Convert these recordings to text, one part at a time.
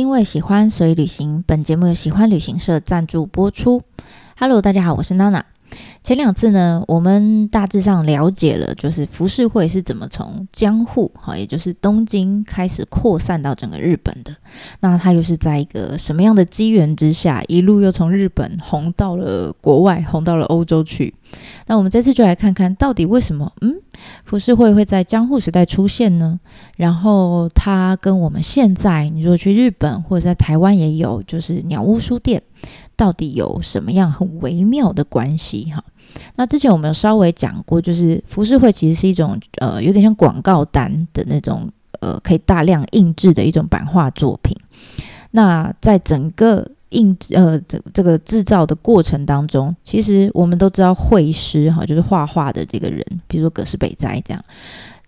因为喜欢，所以旅行。本节目由喜欢旅行社赞助播出。Hello，大家好，我是娜娜。前两次呢，我们大致上了解了，就是浮世绘是怎么从江户，哈，也就是东京开始扩散到整个日本的。那它又是在一个什么样的机缘之下，一路又从日本红到了国外，红到了欧洲去？那我们这次就来看看到底为什么，嗯，浮世绘会在江户时代出现呢？然后它跟我们现在，你如果去日本或者在台湾也有，就是鸟屋书店。到底有什么样很微妙的关系？哈，那之前我们有稍微讲过，就是浮世绘其实是一种呃，有点像广告单的那种呃，可以大量印制的一种版画作品。那在整个印呃这这个制造的过程当中，其实我们都知道绘师哈，就是画画的这个人，比如说葛饰北斋这样。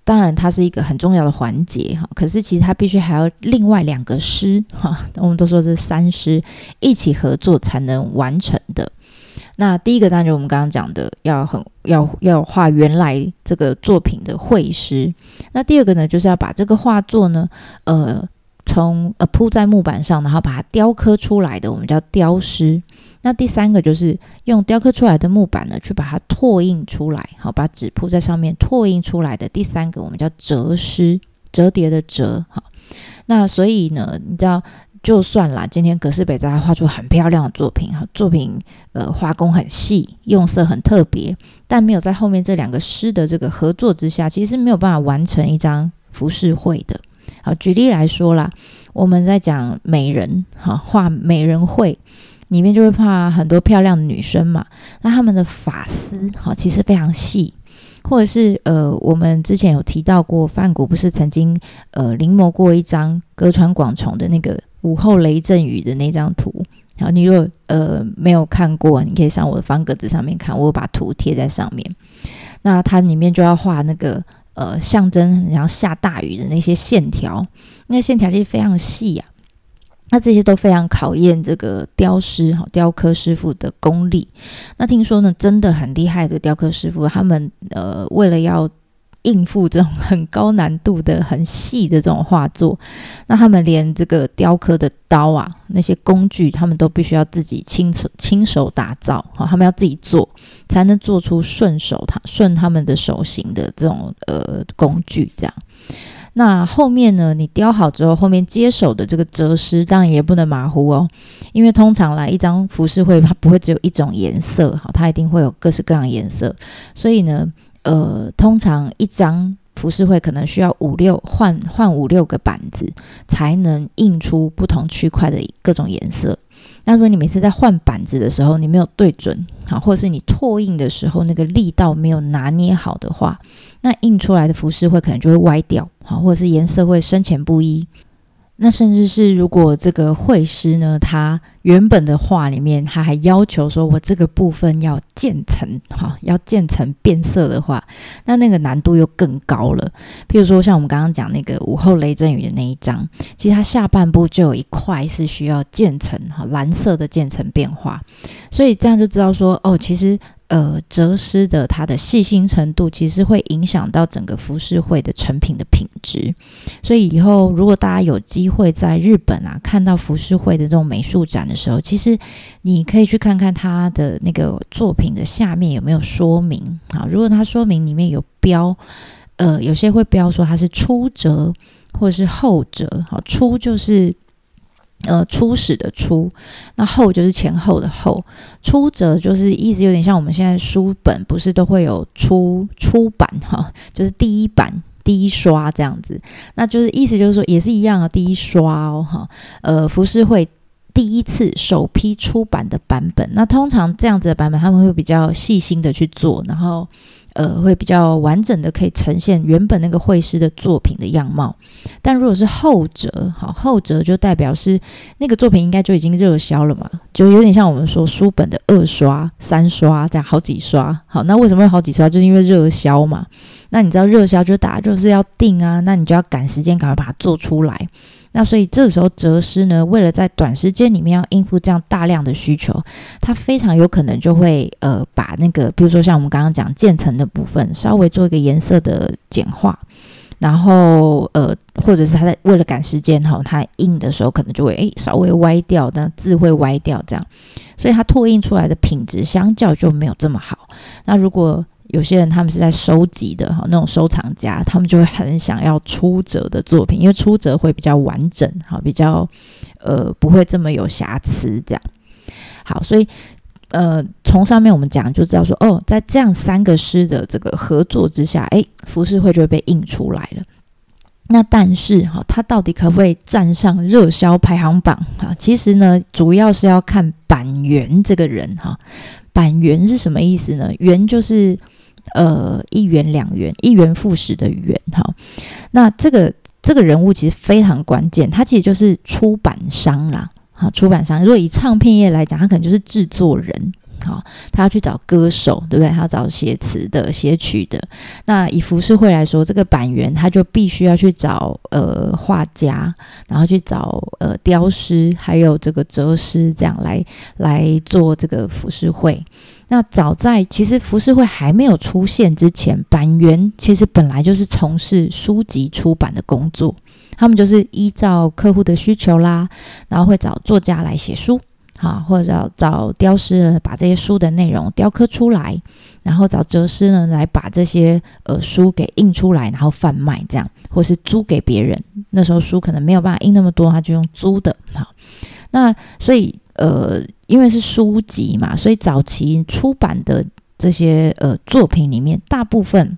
当然，它是一个很重要的环节哈。可是，其实它必须还要另外两个师 哈，我们都说是三师一起合作才能完成的。那第一个当然就我们刚刚讲的，要很要要画原来这个作品的绘师。那第二个呢，就是要把这个画作呢，呃。从呃铺在木板上，然后把它雕刻出来的，我们叫雕师。那第三个就是用雕刻出来的木板呢，去把它拓印出来，好，把纸铺在上面拓印出来的。第三个我们叫折师，折叠的折，好。那所以呢，你知道，就算啦，今天葛饰北斋画出很漂亮的作品，哈，作品呃画工很细，用色很特别，但没有在后面这两个师的这个合作之下，其实没有办法完成一张浮世绘的。好，举例来说啦，我们在讲美人，哈，画美人绘里面就会画很多漂亮的女生嘛。那他们的发丝，哈，其实非常细，或者是呃，我们之前有提到过，范谷不是曾经呃临摹过一张歌川广重的那个午后雷阵雨的那张图。好，你如果呃没有看过，你可以上我的方格子上面看，我把图贴在上面。那它里面就要画那个。呃，象征然后下大雨的那些线条，那线条其实非常细啊。那这些都非常考验这个雕师哈雕刻师傅的功力。那听说呢，真的很厉害的雕刻师傅，他们呃为了要应付这种很高难度的、很细的这种画作，那他们连这个雕刻的刀啊，那些工具，他们都必须要自己亲手亲手打造，好，他们要自己做，才能做出顺手他顺他们的手型的这种呃工具。这样，那后面呢，你雕好之后，后面接手的这个折师当然也不能马虎哦，因为通常来一张服饰会，它不会只有一种颜色，好，它一定会有各式各样颜色，所以呢。呃，通常一张浮世绘可能需要五六换换五六个板子，才能印出不同区块的各种颜色。那如果你每次在换板子的时候，你没有对准，好，或者是你拓印的时候那个力道没有拿捏好的话，那印出来的浮世绘可能就会歪掉，好，或者是颜色会深浅不一。那甚至是如果这个绘师呢，他原本的画里面他还要求说，我这个部分要渐层，哈，要渐层变色的话，那那个难度又更高了。譬如说，像我们刚刚讲那个午后雷阵雨的那一张，其实它下半部就有一块是需要渐层，哈，蓝色的渐层变化，所以这样就知道说，哦，其实。呃，折师的它的细心程度，其实会影响到整个浮世绘的成品的品质。所以以后如果大家有机会在日本啊看到浮世绘的这种美术展的时候，其实你可以去看看它的那个作品的下面有没有说明啊。如果它说明里面有标，呃，有些会标说它是初折或者是后折。好，初就是。呃，初始的初，那后就是前后的后，初则就是意思有点像我们现在书本不是都会有出出版哈，就是第一版第一刷这样子，那就是意思就是说也是一样啊，第一刷哦哈，呃，浮世绘第一次首批出版的版本，那通常这样子的版本他们会比较细心的去做，然后。呃，会比较完整的可以呈现原本那个绘师的作品的样貌，但如果是后者，好，后者就代表是那个作品应该就已经热销了嘛，就有点像我们说书本的二刷、三刷这样好几刷，好，那为什么会好几刷？就是因为热销嘛。那你知道热销就大家就是要定啊，那你就要赶时间赶快把它做出来。那所以这个时候，哲师呢，为了在短时间里面要应付这样大量的需求，他非常有可能就会呃把那个，比如说像我们刚刚讲渐层的部分，稍微做一个颜色的简化，然后呃，或者是他在为了赶时间哈，他印的时候可能就会诶稍微歪掉，那字会歪掉这样，所以他拓印出来的品质相较就没有这么好。那如果有些人他们是在收集的哈，那种收藏家，他们就会很想要出折的作品，因为出折会比较完整哈，比较呃不会这么有瑕疵这样。好，所以呃从上面我们讲就知道说哦，在这样三个师的这个合作之下，诶，浮世绘就会被印出来了。那但是哈，它到底可不可以站上热销排行榜哈？其实呢，主要是要看板垣这个人哈。板垣是什么意思呢？垣就是。呃，一元两元，一元复始的元哈，那这个这个人物其实非常关键，他其实就是出版商啦，好，出版商。如果以唱片业来讲，他可能就是制作人。好，他要去找歌手，对不对？他要找写词的、写曲的。那以浮世绘来说，这个板垣他就必须要去找呃画家，然后去找呃雕师，还有这个折师，这样来来做这个浮世绘。那早在其实浮世绘还没有出现之前，板垣其实本来就是从事书籍出版的工作，他们就是依照客户的需求啦，然后会找作家来写书。啊，或者找找雕师呢，把这些书的内容雕刻出来，然后找哲师呢来把这些呃书给印出来，然后贩卖这样，或是租给别人。那时候书可能没有办法印那么多，他就用租的。好，那所以呃，因为是书籍嘛，所以早期出版的这些呃作品里面，大部分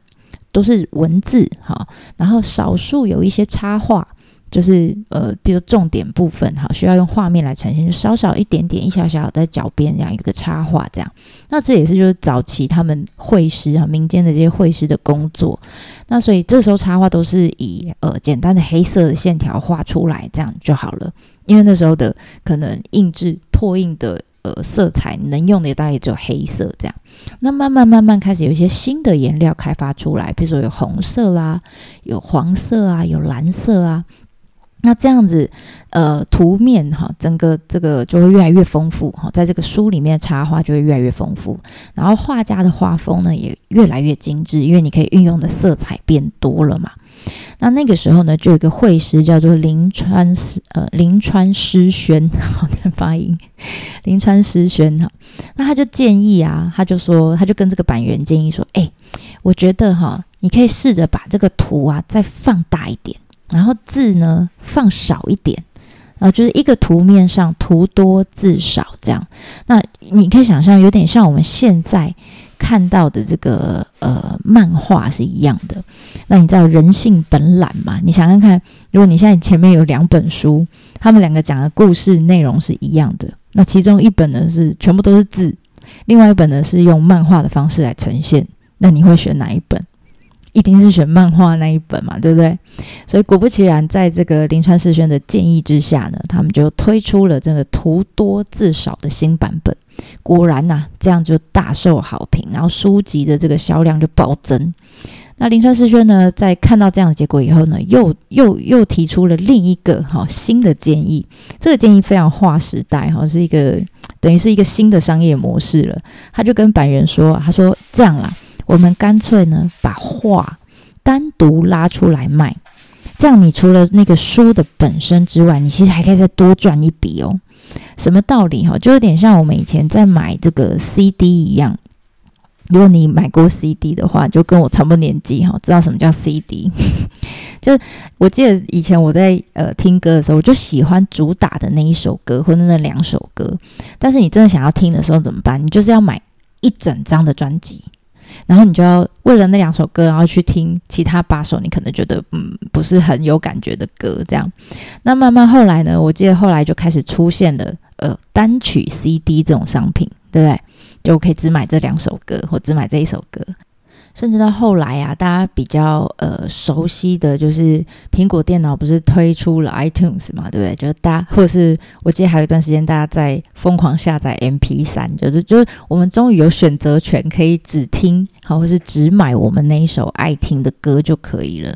都是文字哈，然后少数有一些插画。就是呃，比如重点部分哈，需要用画面来呈现，就稍稍一点点，一小小在脚边这样一个插画这样。那这也是就是早期他们绘师啊，民间的这些绘师的工作。那所以这时候插画都是以呃简单的黑色的线条画出来，这样就好了。因为那时候的可能印制拓印的呃色彩能用的大概也只有黑色这样。那慢慢慢慢开始有一些新的颜料开发出来，比如说有红色啦，有黄色啊，有蓝色啊。那这样子，呃，图面哈，整个这个就会越来越丰富哈，在这个书里面插画就会越来越丰富，然后画家的画风呢也越来越精致，因为你可以运用的色彩变多了嘛。那那个时候呢，就有一个绘师叫做林川师，呃，林川诗轩，好念发音，林川诗轩哈。那他就建议啊，他就说，他就跟这个板垣建议说，哎，我觉得哈，你可以试着把这个图啊再放大一点。然后字呢放少一点，啊，就是一个图面上图多字少这样。那你可以想象，有点像我们现在看到的这个呃漫画是一样的。那你知道人性本懒嘛？你想想看，如果你现在前面有两本书，他们两个讲的故事内容是一样的，那其中一本呢是全部都是字，另外一本呢是用漫画的方式来呈现，那你会选哪一本？一定是选漫画那一本嘛，对不对？所以果不其然，在这个林川世轩的建议之下呢，他们就推出了这个图多字少的新版本。果然呐，这样就大受好评，然后书籍的这个销量就暴增。那林川世轩呢，在看到这样的结果以后呢，又又又提出了另一个哈新的建议。这个建议非常划时代哈，是一个等于是一个新的商业模式了。他就跟板垣说：“他说这样啦。”我们干脆呢，把画单独拉出来卖，这样你除了那个书的本身之外，你其实还可以再多赚一笔哦。什么道理哈？就有点像我们以前在买这个 CD 一样。如果你买过 CD 的话，就跟我差不多年纪哈，知道什么叫 CD。就我记得以前我在呃听歌的时候，我就喜欢主打的那一首歌或者那两首歌。但是你真的想要听的时候怎么办？你就是要买一整张的专辑。然后你就要为了那两首歌，然后去听其他八首你可能觉得嗯不是很有感觉的歌，这样。那慢慢后来呢，我记得后来就开始出现了呃单曲 CD 这种商品，对不对？就可以只买这两首歌，或只买这一首歌。甚至到后来啊，大家比较呃熟悉的就是苹果电脑不是推出了 iTunes 嘛，对不对？就是大家，或者是我记得还有一段时间大家在疯狂下载 MP 三，就是就是我们终于有选择权，可以只听好，或是只买我们那一首爱听的歌就可以了。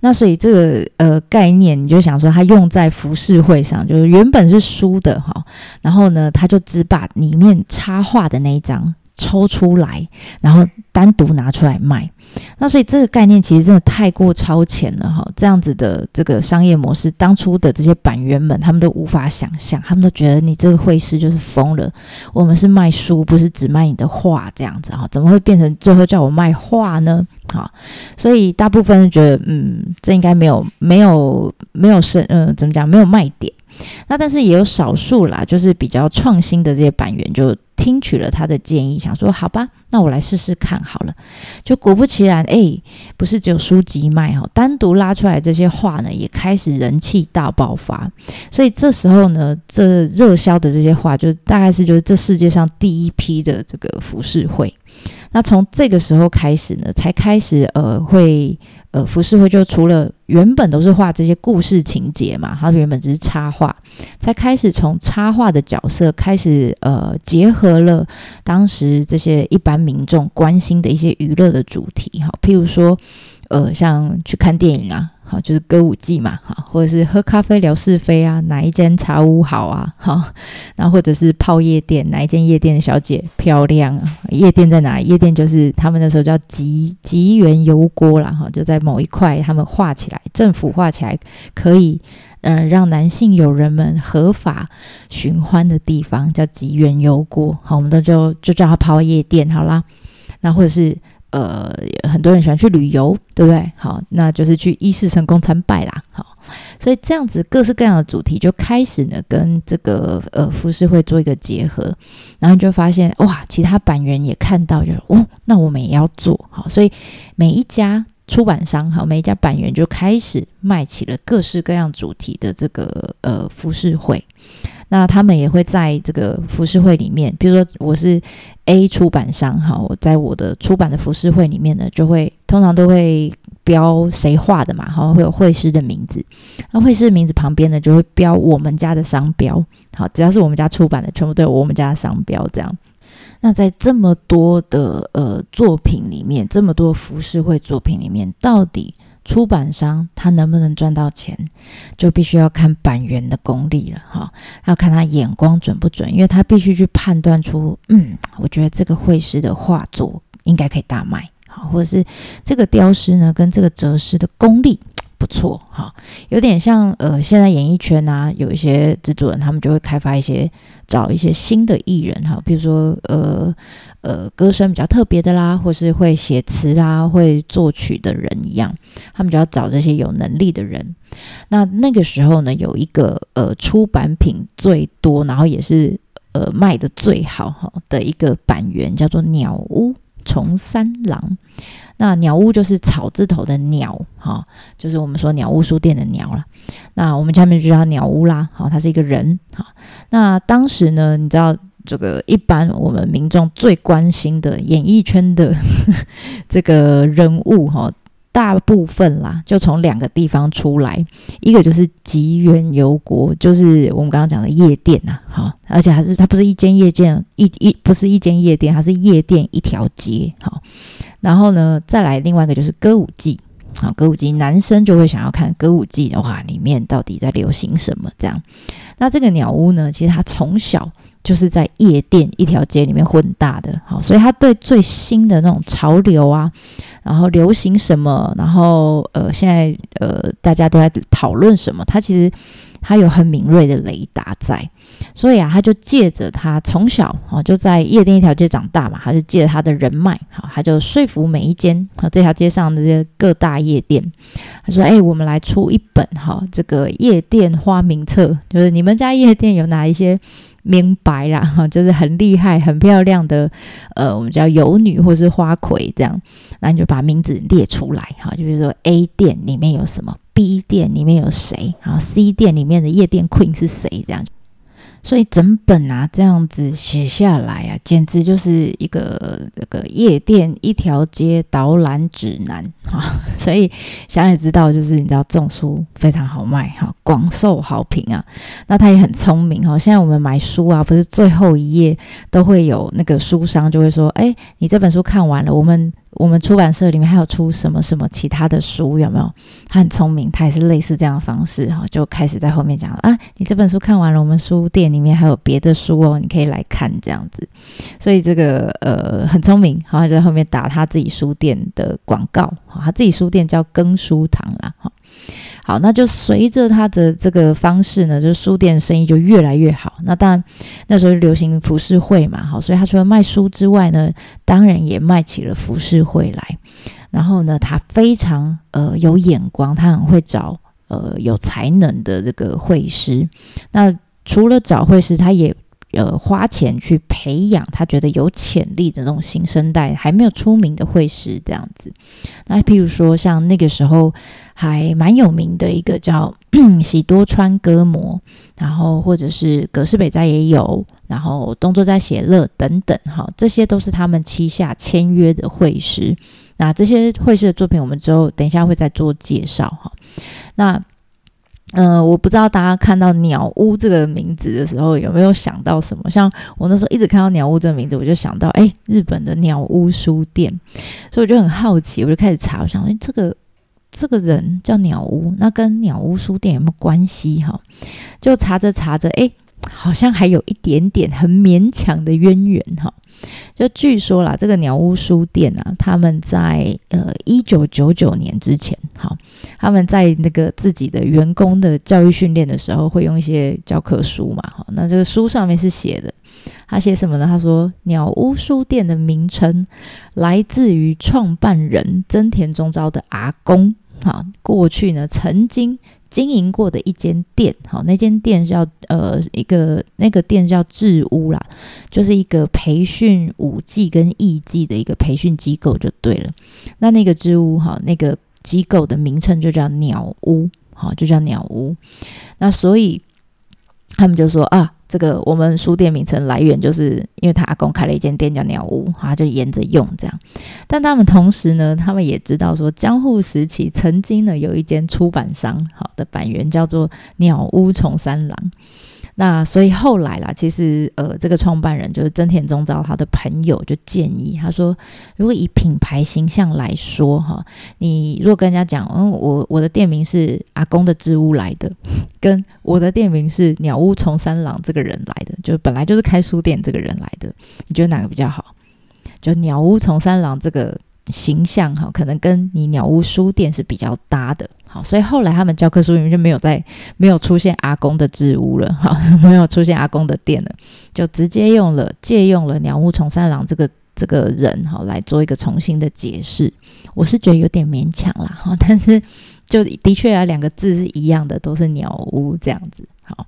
那所以这个呃概念，你就想说它用在服饰会上，就是原本是书的哈，然后呢，他就只把里面插画的那一张。抽出来，然后单独拿出来卖。那所以这个概念其实真的太过超前了哈！这样子的这个商业模式，当初的这些版员们他们都无法想象，他们都觉得你这个会师就是疯了。我们是卖书，不是只卖你的画这样子哈？怎么会变成最后叫我卖画呢？好，所以大部分人觉得，嗯，这应该没有没有没有是，嗯，怎么讲？没有卖点。那但是也有少数啦，就是比较创新的这些版员就听取了他的建议，想说好吧，那我来试试看好了。就果不其然，哎，不是只有书籍卖哦，单独拉出来这些画呢，也开始人气大爆发。所以这时候呢，这热销的这些画，就大概是就是这世界上第一批的这个浮世绘。那从这个时候开始呢，才开始呃会。呃，浮世绘就除了原本都是画这些故事情节嘛，它原本只是插画，才开始从插画的角色开始，呃，结合了当时这些一般民众关心的一些娱乐的主题，哈，譬如说，呃，像去看电影啊。就是歌舞伎嘛，哈，或者是喝咖啡聊是非啊，哪一间茶屋好啊，哈，然后或者是泡夜店，哪一间夜店的小姐漂亮啊？夜店在哪里？夜店就是他们那时候叫吉吉原油锅啦，哈，就在某一块，他们画起来，政府画起来可以，嗯，让男性友人们合法寻欢的地方叫吉原油锅，好，我们都就就叫它泡夜店好啦，那或者是。呃，很多人喜欢去旅游，对不对？好，那就是去伊势神宫参拜啦。好，所以这样子各式各样的主题就开始呢，跟这个呃服饰会做一个结合，然后你就发现哇，其他版员也看到，就是哦，那我们也要做好。所以每一家出版商哈，每一家版员就开始卖起了各式各样主题的这个呃服饰会。那他们也会在这个服饰会里面，比如说我是 A 出版商，哈，我在我的出版的服饰会里面呢，就会通常都会标谁画的嘛，好，会有会师的名字，那会师的名字旁边呢，就会标我们家的商标，好，只要是我们家出版的，全部都有我们家的商标，这样。那在这么多的呃作品里面，这么多服饰会作品里面，到底？出版商他能不能赚到钱，就必须要看版员的功力了哈，要看他眼光准不准，因为他必须去判断出，嗯，我觉得这个绘师的画作应该可以大卖，好，或者是这个雕师呢跟这个折师的功力不错哈，有点像呃，现在演艺圈啊，有一些制作人他们就会开发一些找一些新的艺人哈，比如说呃。呃，歌声比较特别的啦，或是会写词啦、会作曲的人一样，他们就要找这些有能力的人。那那个时候呢，有一个呃出版品最多，然后也是呃卖的最好哈的一个版源，叫做鸟屋重三郎。那鸟屋就是草字头的鸟哈，就是我们说鸟屋书店的鸟了。那我们下面就叫鸟屋啦，好，他是一个人哈。那当时呢，你知道？这个一般我们民众最关心的演艺圈的 这个人物哈，大部分啦就从两个地方出来，一个就是吉原游国，就是我们刚刚讲的夜店呐，哈，而且还是它不是一间夜店，一一不是一间夜店，它是夜店一条街，好，然后呢再来另外一个就是歌舞伎，好，歌舞伎男生就会想要看歌舞伎的话，里面到底在流行什么这样，那这个鸟屋呢，其实他从小。就是在夜店一条街里面混大的，好，所以他对最新的那种潮流啊，然后流行什么，然后呃，现在呃，大家都在讨论什么，他其实他有很敏锐的雷达在，所以啊，他就借着他从小哦就在夜店一条街长大嘛，他就借着他的人脉，好，他就说服每一间啊这条街上的这些各大夜店，他说：“哎，我们来出一本哈，这个夜店花名册，就是你们家夜店有哪一些。”明白啦，哈，就是很厉害、很漂亮的，呃，我们叫游女或是花魁这样，那你就把名字列出来，哈，就是说 A 店里面有什么，B 店里面有谁，然后 C 店里面的夜店 Queen 是谁，这样。所以整本啊这样子写下来啊，简直就是一个这个夜店一条街导览指南 哈。所以想也知道，就是你知道这种书非常好卖哈，广受好评啊。那他也很聪明哈。现在我们买书啊，不是最后一页都会有那个书商就会说，哎，你这本书看完了，我们。我们出版社里面还有出什么什么其他的书，有没有？他很聪明，他也是类似这样的方式哈，就开始在后面讲啊，你这本书看完了，我们书店里面还有别的书哦，你可以来看这样子。所以这个呃很聪明，好，就在后面打他自己书店的广告，哈，他自己书店叫耕书堂啦，哈。好，那就随着他的这个方式呢，就书店生意就越来越好。那当然那时候流行服饰会嘛，好，所以他除了卖书之外呢，当然也卖起了服饰会来。然后呢，他非常呃有眼光，他很会找呃有才能的这个会师。那除了找会师，他也呃花钱去培养他觉得有潜力的那种新生代还没有出名的绘师这样子。那譬如说像那个时候。还蛮有名的一个叫 喜多川歌模，然后或者是葛饰北斋也有，然后东作斋写乐等等，哈，这些都是他们旗下签约的绘师。那这些绘师的作品，我们之后等一下会再做介绍，哈。那嗯，我不知道大家看到鸟屋这个名字的时候，有没有想到什么？像我那时候一直看到鸟屋这个名字，我就想到，哎，日本的鸟屋书店，所以我就很好奇，我就开始查，我想，哎，这个。这个人叫鸟屋，那跟鸟屋书店有没有关系？哈，就查着查着，哎，好像还有一点点很勉强的渊源，哈。就据说啦，这个鸟屋书店啊，他们在呃一九九九年之前，哈，他们在那个自己的员工的教育训练的时候，会用一些教科书嘛，哈。那这个书上面是写的，他写什么呢？他说，鸟屋书店的名称来自于创办人增田宗昭的阿公。好，过去呢曾经经营过的一间店，好，那间店叫呃一个那个店叫智屋啦，就是一个培训舞技跟艺技的一个培训机构就对了。那那个智屋哈，那个机构的名称就叫鸟屋，好，就叫鸟屋。那所以他们就说啊。这个我们书店名称来源就是因为他阿公开了一间店叫鸟屋，他就沿着用这样。但他们同时呢，他们也知道说江户时期曾经呢有一间出版商好的版源叫做鸟屋重三郎。那所以后来啦，其实呃，这个创办人就是真田宗昭，他的朋友就建议他说，如果以品牌形象来说哈，你如果跟人家讲，嗯，我我的店名是阿公的织屋来的，跟我的店名是鸟屋从三郎这个人来的，就本来就是开书店这个人来的，你觉得哪个比较好？就鸟屋从三郎这个形象哈，可能跟你鸟屋书店是比较搭的。好，所以后来他们教科书里面就没有再没有出现阿公的织屋了，好，没有出现阿公的店了，就直接用了借用了鸟屋重三郎这个这个人，好来做一个重新的解释。我是觉得有点勉强啦，哈，但是就的确啊，两个字是一样的，都是鸟屋这样子。好，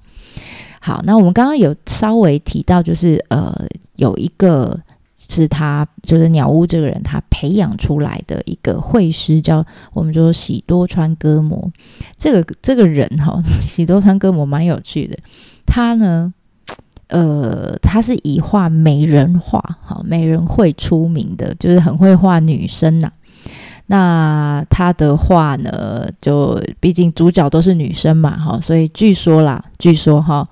好，那我们刚刚有稍微提到，就是呃，有一个。是他，就是鸟屋这个人，他培养出来的一个绘师，叫我们说喜多川歌魔。这个这个人哈，喜多川歌魔蛮有趣的。他呢，呃，他是以画美人画，哈，美人绘出名的，就是很会画女生呐。那他的画呢，就毕竟主角都是女生嘛，哈，所以据说啦，据说哈。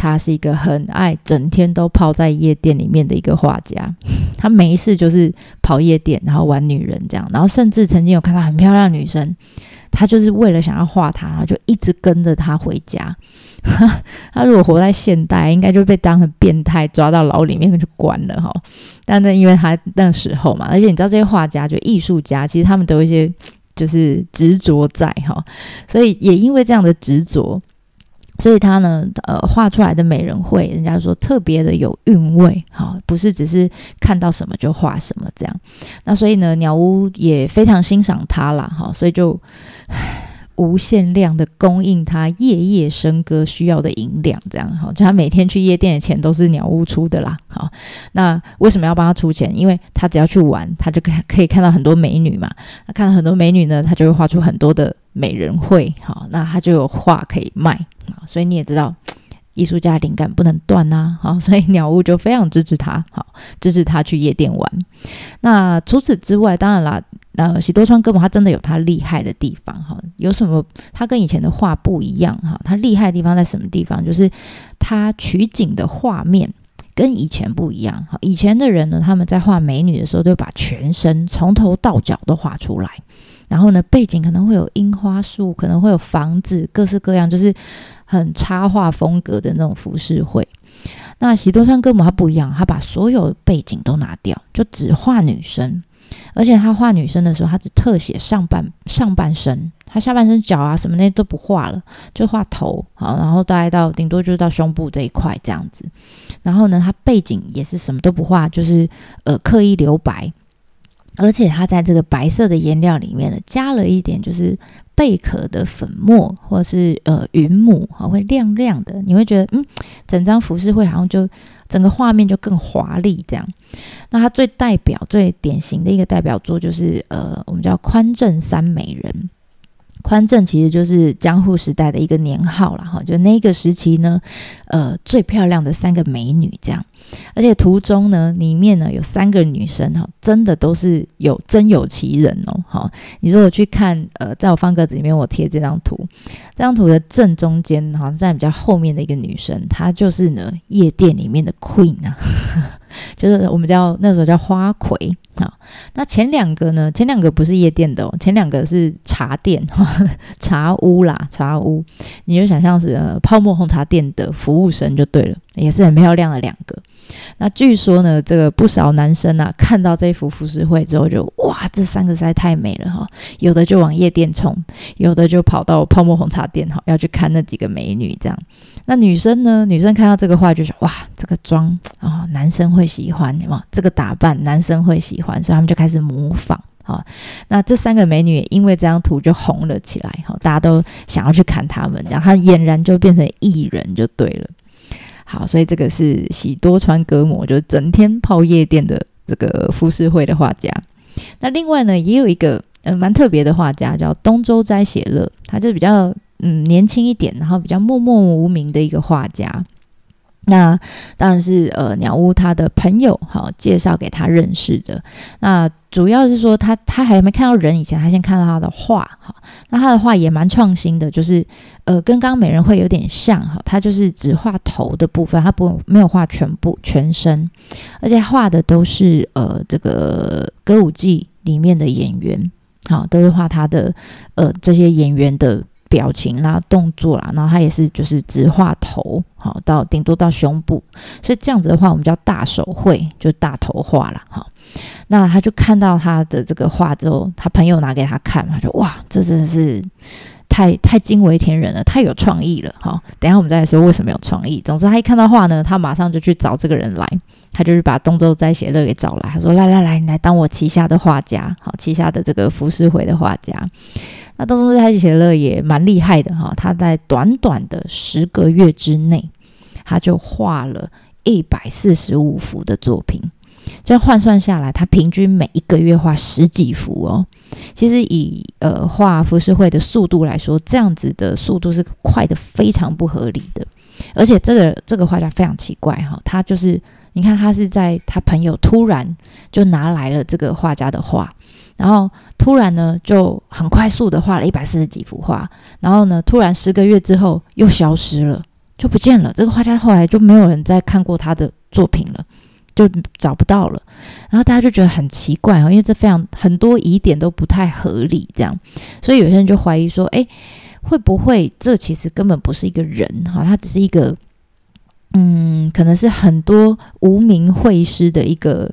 他是一个很爱整天都泡在夜店里面的一个画家，他没事就是跑夜店，然后玩女人这样，然后甚至曾经有看到很漂亮女生，他就是为了想要画她，然后就一直跟着她回家。他如果活在现代，应该就被当成变态抓到牢里面去关了哈。但那因为他那时候嘛，而且你知道这些画家就艺术家，其实他们都有一些就是执着在哈，所以也因为这样的执着。所以他呢，呃，画出来的美人绘，人家说特别的有韵味，哈，不是只是看到什么就画什么这样。那所以呢，鸟屋也非常欣赏他啦，哈，所以就 无限量的供应他夜夜笙歌需要的银两，这样哈，就他每天去夜店的钱都是鸟屋出的啦，好，那为什么要帮他出钱？因为他只要去玩，他就可可以看到很多美女嘛，那看到很多美女呢，他就会画出很多的美人绘，好，那他就有画可以卖啊。所以你也知道，艺术家灵感不能断呐，好，所以鸟屋就非常支持他，好，支持他去夜店玩。那除此之外，当然啦，呃，喜多川歌本他真的有他厉害的地方，哈，有什么？他跟以前的画不一样，哈，他厉害的地方在什么地方？就是他取景的画面。跟以前不一样。以前的人呢，他们在画美女的时候，都把全身从头到脚都画出来，然后呢，背景可能会有樱花树，可能会有房子，各式各样，就是很插画风格的那种服饰会。那喜多川歌母他不一样，他把所有背景都拿掉，就只画女生。而且他画女生的时候，他只特写上半上半身，他下半身脚啊什么那些都不画了，就画头好，然后大概到顶多就是到胸部这一块这样子。然后呢，他背景也是什么都不画，就是呃刻意留白。而且它在这个白色的颜料里面呢，加了一点就是贝壳的粉末，或者是呃云母，哈，会亮亮的，你会觉得嗯，整张服饰会好像就。整个画面就更华丽，这样。那它最代表、最典型的一个代表作就是，呃，我们叫宽正三美人。宽正其实就是江户时代的一个年号了哈，就那个时期呢，呃，最漂亮的三个美女这样，而且图中呢，里面呢有三个女生哈，真的都是有真有其人哦，哈。你如果去看，呃，在我方格子里面我贴这张图，这张图的正中间哈，在比较后面的一个女生，她就是呢夜店里面的 queen 啊，就是我们叫那时候叫花魁。啊，那前两个呢？前两个不是夜店的哦，前两个是茶店、茶屋啦，茶屋。你就想象是泡沫红茶店的服务生就对了，也是很漂亮的两个。那据说呢，这个不少男生啊，看到这幅浮世绘之后，就哇，这三个实在太美了哈！有的就往夜店冲，有的就跑到泡沫红茶店哈，要去看那几个美女这样。那女生呢？女生看到这个画就说哇，这个妆啊，男生会喜欢哇，这个打扮男生会喜欢，所以他们就开始模仿哈。那这三个美女因为这张图就红了起来哈，大家都想要去看他们，这样她俨然就变成艺人就对了。好，所以这个是喜多川歌模，就是整天泡夜店的这个浮世绘的画家。那另外呢，也有一个嗯蛮特别的画家，叫东周斋写乐，他就比较嗯年轻一点，然后比较默默无名的一个画家。那当然是呃鸟屋他的朋友哈介绍给他认识的。那主要是说他他还没看到人以前，他先看到他的画哈。那他的画也蛮创新的，就是呃跟刚刚美人会有点像哈。他就是只画头的部分，他不没有画全部全身，而且画的都是呃这个歌舞伎里面的演员，好都是画他的呃这些演员的。表情啦，动作啦，然后他也是就是只画头，好到顶多到胸部，所以这样子的话，我们叫大手绘，就大头画了，哈。那他就看到他的这个画之后，他朋友拿给他看，他说：“哇，这真的是太太惊为天人了，太有创意了，哈。”等下我们再来说为什么有创意。总之，他一看到画呢，他马上就去找这个人来，他就是把东周斋写乐给找来，他说：“来来来，你来当我旗下的画家，好，旗下的这个浮世绘的画家。”那东周斋写乐也蛮厉害的哈，他在短短的十个月之内，他就画了一百四十五幅的作品，这样换算下来，他平均每一个月画十几幅哦。其实以呃画浮世绘的速度来说，这样子的速度是快的非常不合理的。而且这个这个画家非常奇怪哈，他就是你看他是在他朋友突然就拿来了这个画家的画。然后突然呢，就很快速的画了一百四十几幅画，然后呢，突然十个月之后又消失了，就不见了。这个画家后来就没有人再看过他的作品了，就找不到了。然后大家就觉得很奇怪哦，因为这非常很多疑点都不太合理，这样，所以有些人就怀疑说，哎，会不会这其实根本不是一个人哈，他只是一个，嗯，可能是很多无名绘师的一个。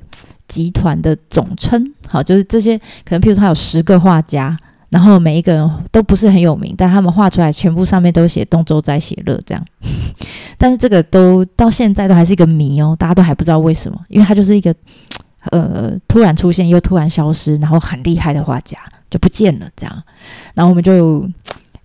集团的总称，好，就是这些可能，譬如他有十个画家，然后每一个人都不是很有名，但他们画出来全部上面都写东周斋写乐这样。但是这个都到现在都还是一个谜哦，大家都还不知道为什么，因为他就是一个呃突然出现又突然消失，然后很厉害的画家就不见了这样。然后我们就。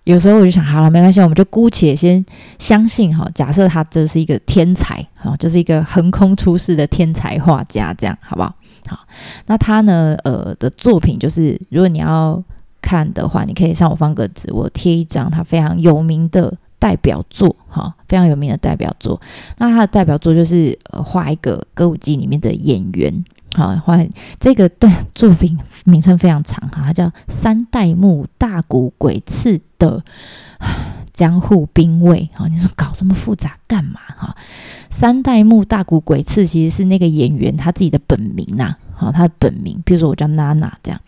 有时候我就想，好了，没关系，我们就姑且先相信哈。假设他这是一个天才哈，就是一个横空出世的天才画家，这样好不好？好，那他呢，呃，的作品就是，如果你要看的话，你可以上我方格子，我贴一张他非常有名的代表作哈，非常有名的代表作。那他的代表作就是呃，画一个歌舞伎里面的演员。好，画这个的作品名称非常长哈，它叫三代目大谷鬼次的江户兵卫。好，你说搞这么复杂干嘛？哈，三代目大谷鬼次其实是那个演员他自己的本名呐。好，他的本名，比如说我叫娜娜这样。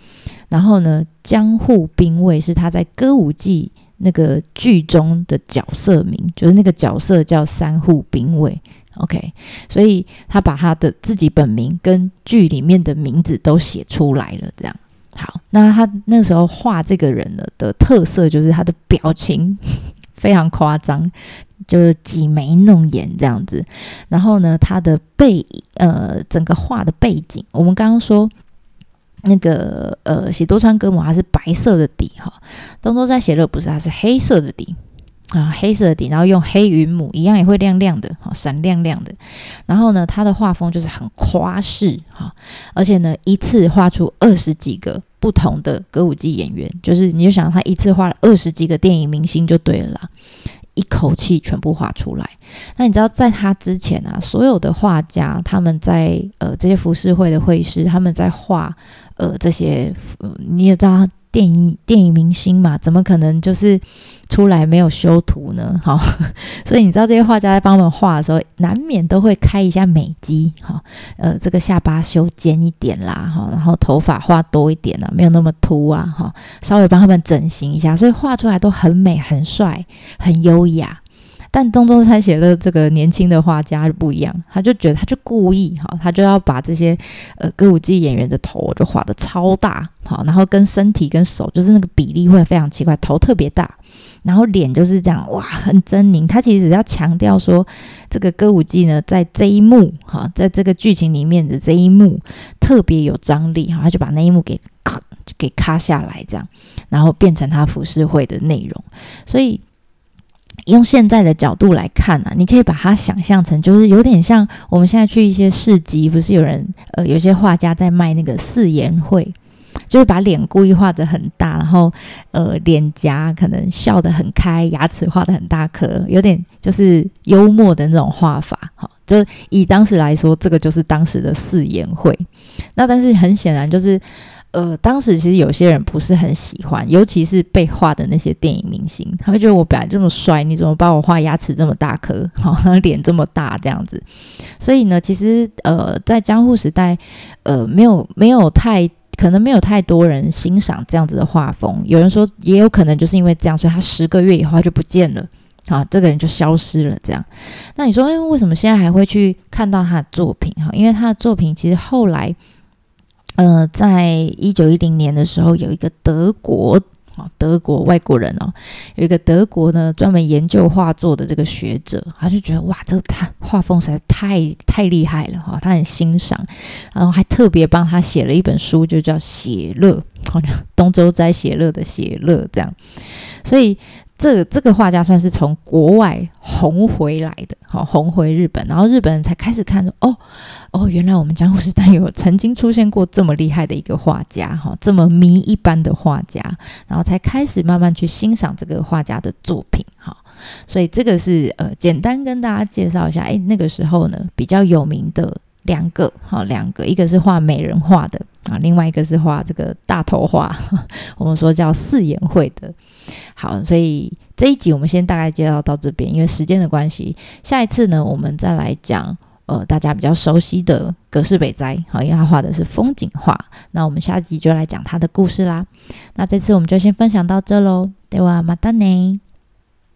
然后呢，江户兵卫是他在歌舞伎那个剧中的角色名，就是那个角色叫三户兵卫。OK，所以他把他的自己本名跟剧里面的名字都写出来了。这样好，那他那时候画这个人的的特色就是他的表情 非常夸张，就是挤眉弄眼这样子。然后呢，他的背呃整个画的背景，我们刚刚说那个呃喜多川歌模他是白色的底哈，东周在写乐不是，它是黑色的底。啊，黑色的底，然后用黑云母一样也会亮亮的，哈，闪亮亮的。然后呢，他的画风就是很夸式，哈，而且呢，一次画出二十几个不同的歌舞伎演员，就是你就想他一次画了二十几个电影明星就对了啦，一口气全部画出来。那你知道，在他之前啊，所有的画家他们在呃这些浮世绘的绘师，他们在画呃这些，你也知道。电影电影明星嘛，怎么可能就是出来没有修图呢？好，所以你知道这些画家在帮我们画的时候，难免都会开一下美肌，哈，呃，这个下巴修尖一点啦，哈，然后头发画多一点啦，没有那么秃啊，哈，稍微帮他们整形一下，所以画出来都很美、很帅、很优雅。但东周才写的这个年轻的画家就不一样，他就觉得他就故意哈，他就要把这些呃歌舞伎演员的头就画的超大，好，然后跟身体跟手就是那个比例会非常奇怪，头特别大，然后脸就是这样哇，很狰狞。他其实只要强调说，这个歌舞伎呢，在这一幕哈，在这个剧情里面的这一幕特别有张力哈，他就把那一幕给咔给咔下来，这样，然后变成他浮世绘的内容，所以。用现在的角度来看啊，你可以把它想象成，就是有点像我们现在去一些市集，不是有人呃，有些画家在卖那个四言会，就是把脸故意画的很大，然后呃，脸颊可能笑得很开，牙齿画的很大颗，有点就是幽默的那种画法。好，就以当时来说，这个就是当时的四言会。那但是很显然就是。呃，当时其实有些人不是很喜欢，尤其是被画的那些电影明星，他会觉得我本来这么帅，你怎么把我画牙齿这么大颗，好，脸这么大这样子。所以呢，其实呃，在江户时代，呃，没有没有太可能没有太多人欣赏这样子的画风。有人说，也有可能就是因为这样，所以他十个月以后就不见了，啊，这个人就消失了。这样，那你说，哎，为什么现在还会去看到他的作品？哈，因为他的作品其实后来。呃，在一九一零年的时候，有一个德国啊，德国外国人哦，有一个德国呢，专门研究画作的这个学者，他就觉得哇，这个他画风实在太太厉害了哈，他很欣赏，然后还特别帮他写了一本书，就叫《写乐》，好像东周斋写乐的写乐这样，所以。这这个画家算是从国外红回来的，好红回日本，然后日本人才开始看，哦哦，原来我们江户时代有曾经出现过这么厉害的一个画家，哈，这么迷一般的画家，然后才开始慢慢去欣赏这个画家的作品，哈，所以这个是呃，简单跟大家介绍一下，哎，那个时候呢比较有名的两个，好两个，一个是画美人画的啊，另外一个是画这个大头画，我们说叫四眼会的。好，所以这一集我们先大概介绍到这边，因为时间的关系，下一次呢，我们再来讲呃大家比较熟悉的葛饰北斋，好，因为他画的是风景画，那我们下集就来讲他的故事啦。那这次我们就先分享到这喽，对哇，马丹内。